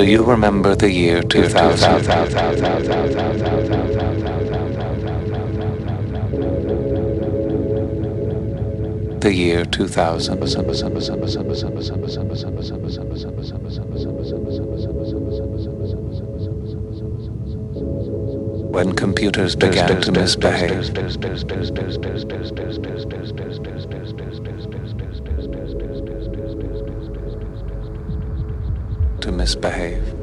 Do you remember the year 2000? The year 2000. When computers began to misbehave. misbehave.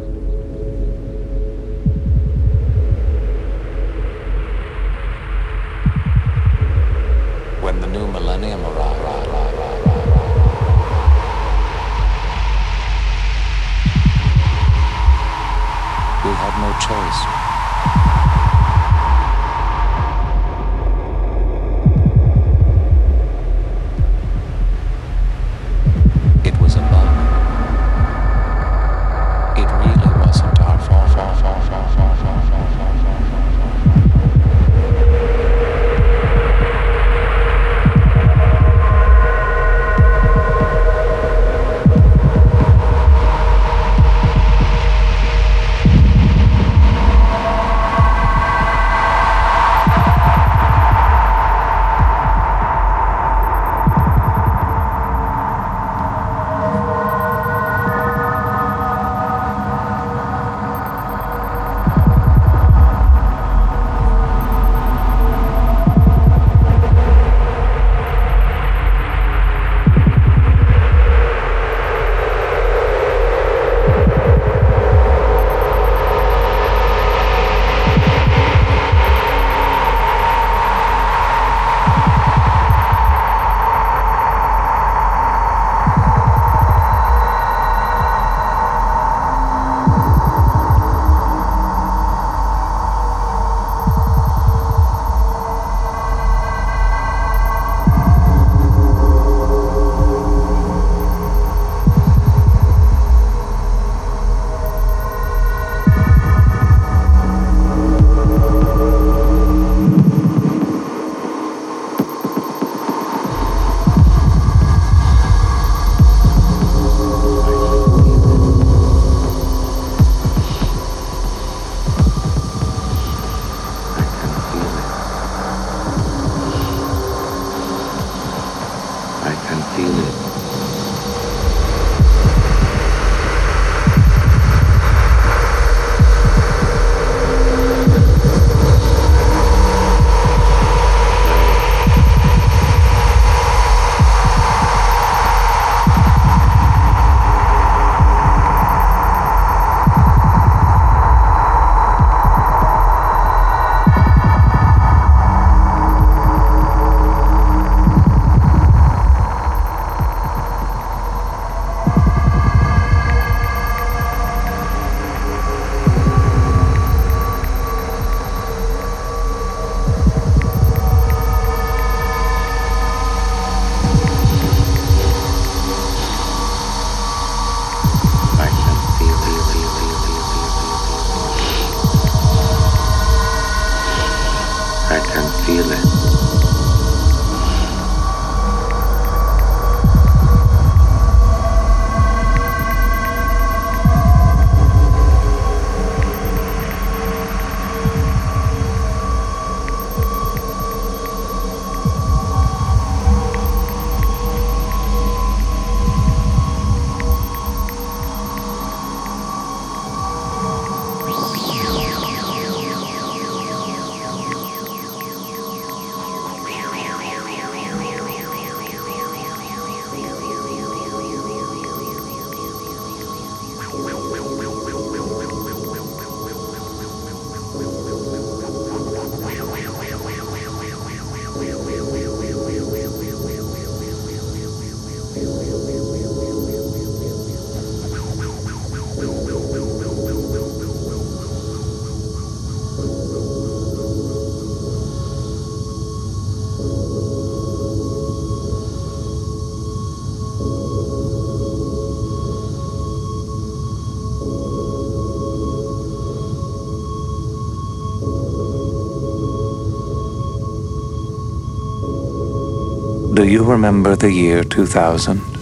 you remember the year 2000?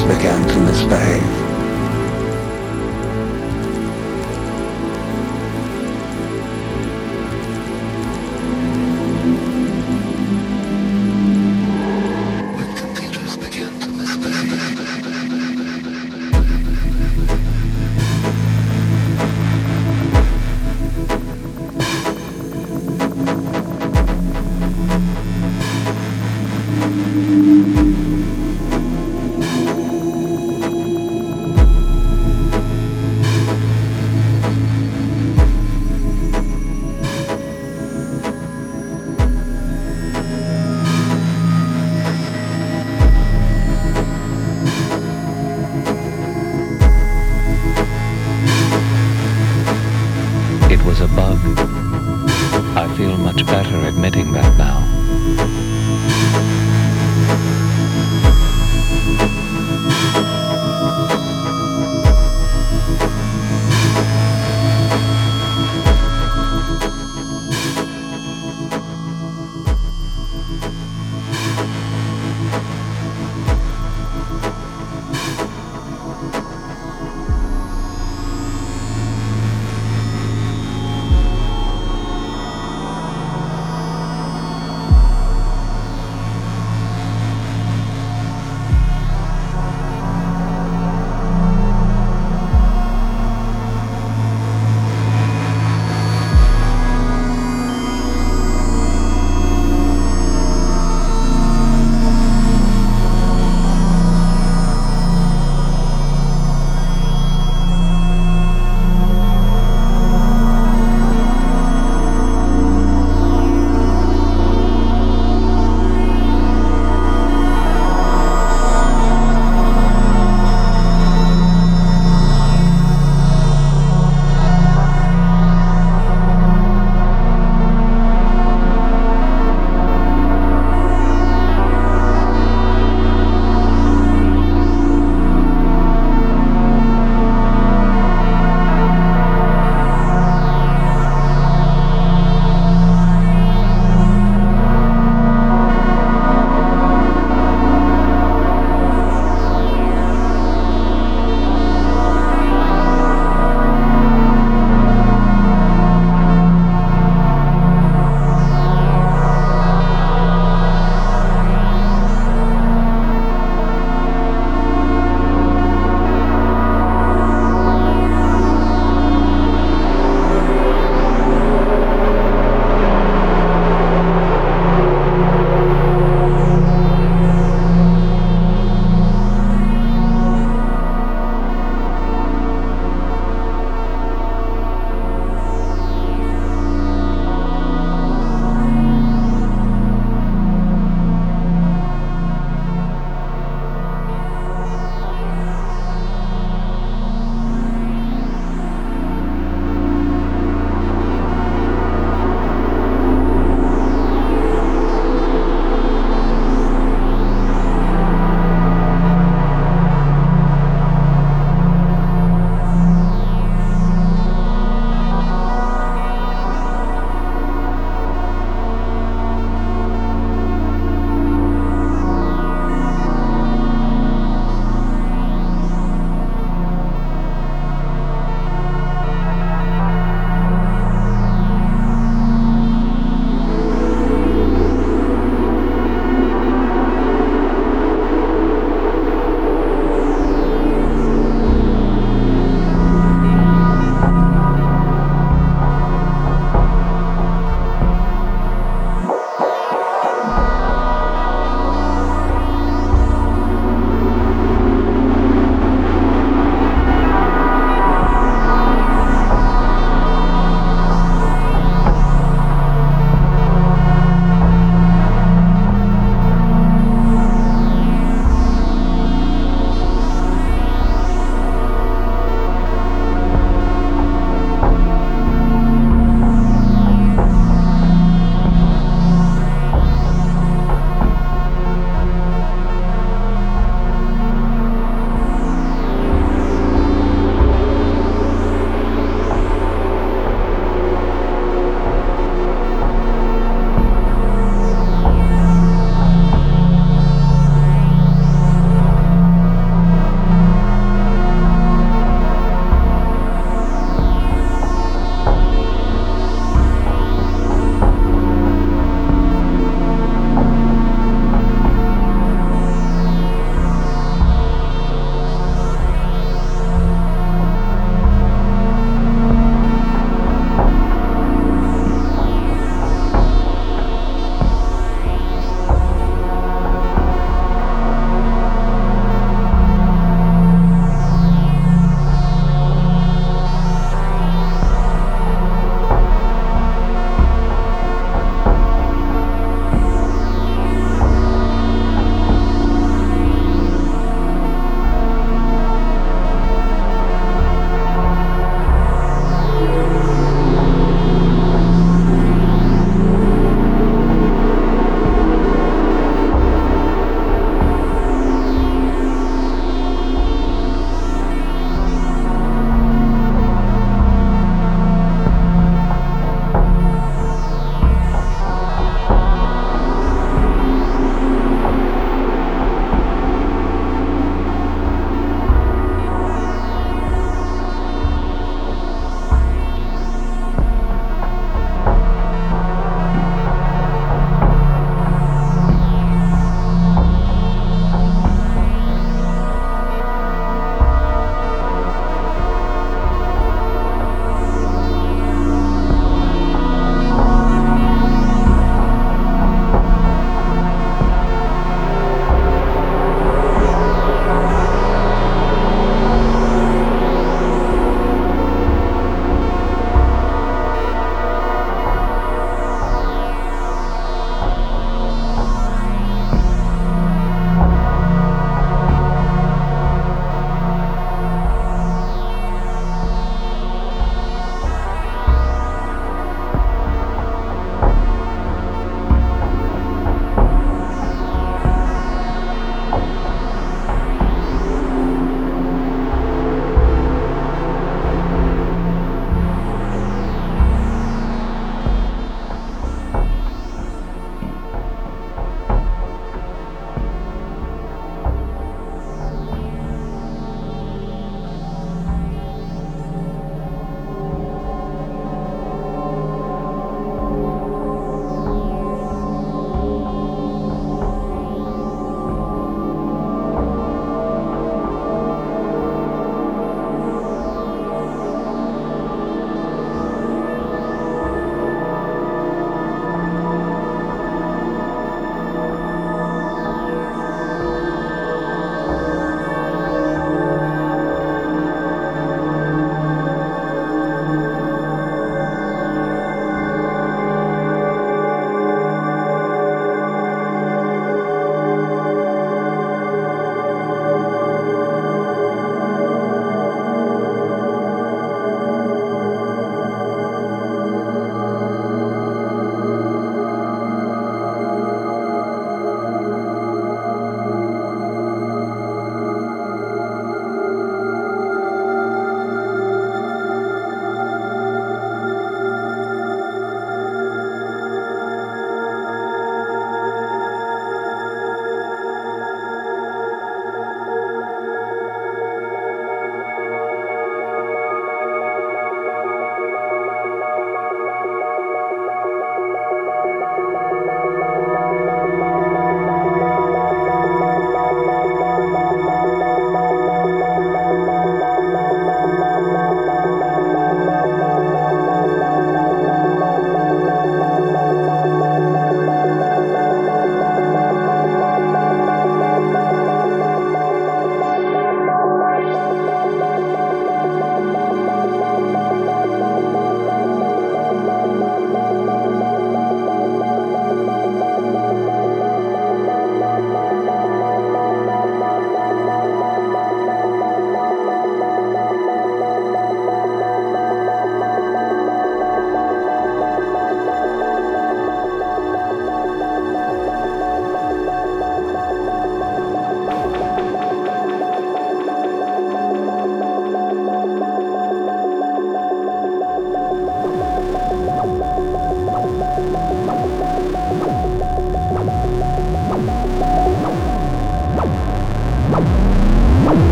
Began to misbehave.